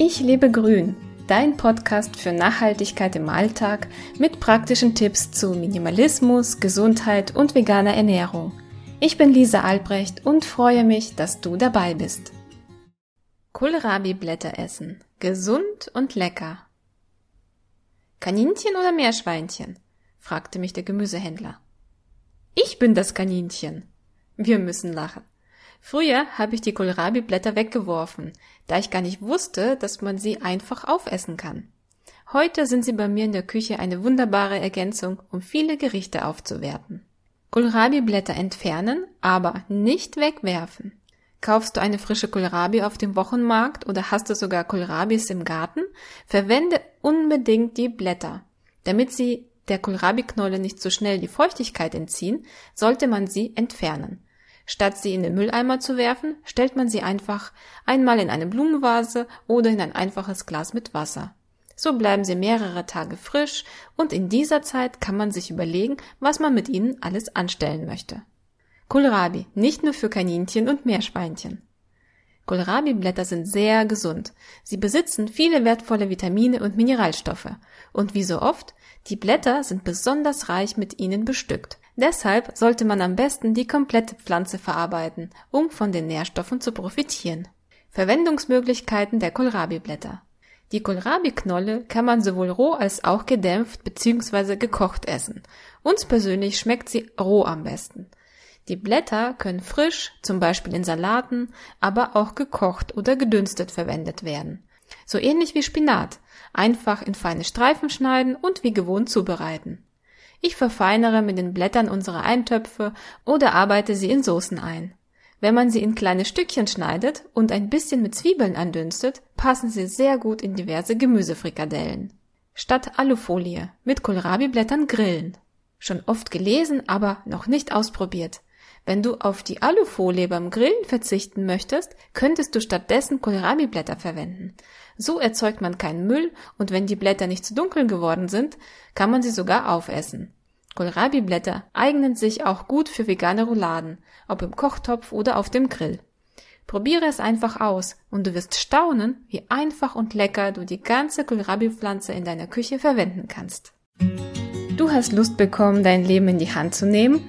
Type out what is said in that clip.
Ich lebe grün, dein Podcast für Nachhaltigkeit im Alltag mit praktischen Tipps zu Minimalismus, Gesundheit und veganer Ernährung. Ich bin Lisa Albrecht und freue mich, dass du dabei bist. Kohlrabi-Blätter essen. Gesund und lecker. Kaninchen oder Meerschweinchen? fragte mich der Gemüsehändler. Ich bin das Kaninchen. Wir müssen lachen. Früher habe ich die Kohlrabi-Blätter weggeworfen, da ich gar nicht wusste, dass man sie einfach aufessen kann. Heute sind sie bei mir in der Küche eine wunderbare Ergänzung, um viele Gerichte aufzuwerten. Kohlrabi-Blätter entfernen, aber nicht wegwerfen. Kaufst du eine frische Kohlrabi auf dem Wochenmarkt oder hast du sogar Kohlrabis im Garten? Verwende unbedingt die Blätter. Damit sie der Kohlrabi-Knolle nicht so schnell die Feuchtigkeit entziehen, sollte man sie entfernen. Statt sie in den Mülleimer zu werfen, stellt man sie einfach einmal in eine Blumenvase oder in ein einfaches Glas mit Wasser. So bleiben sie mehrere Tage frisch und in dieser Zeit kann man sich überlegen, was man mit ihnen alles anstellen möchte. Kohlrabi, nicht nur für Kaninchen und Meerschweinchen. Kohlrabi-Blätter sind sehr gesund. Sie besitzen viele wertvolle Vitamine und Mineralstoffe. Und wie so oft, die Blätter sind besonders reich mit ihnen bestückt. Deshalb sollte man am besten die komplette Pflanze verarbeiten, um von den Nährstoffen zu profitieren. Verwendungsmöglichkeiten der Kohlrabi-Blätter. Die Kohlrabi-Knolle kann man sowohl roh als auch gedämpft bzw. gekocht essen. Uns persönlich schmeckt sie roh am besten. Die Blätter können frisch, zum Beispiel in Salaten, aber auch gekocht oder gedünstet verwendet werden. So ähnlich wie Spinat, einfach in feine Streifen schneiden und wie gewohnt zubereiten. Ich verfeinere mit den Blättern unsere Eintöpfe oder arbeite sie in Soßen ein. Wenn man sie in kleine Stückchen schneidet und ein bisschen mit Zwiebeln andünstet, passen sie sehr gut in diverse Gemüsefrikadellen. Statt Alufolie mit Kohlrabi-Blättern grillen. Schon oft gelesen, aber noch nicht ausprobiert. Wenn du auf die Alufolie beim Grillen verzichten möchtest, könntest du stattdessen Kohlrabi-Blätter verwenden. So erzeugt man keinen Müll und wenn die Blätter nicht zu dunkel geworden sind, kann man sie sogar aufessen. Kohlrabi-Blätter eignen sich auch gut für vegane Rouladen, ob im Kochtopf oder auf dem Grill. Probiere es einfach aus und du wirst staunen, wie einfach und lecker du die ganze Kohlrabi-Pflanze in deiner Küche verwenden kannst. Du hast Lust bekommen, dein Leben in die Hand zu nehmen?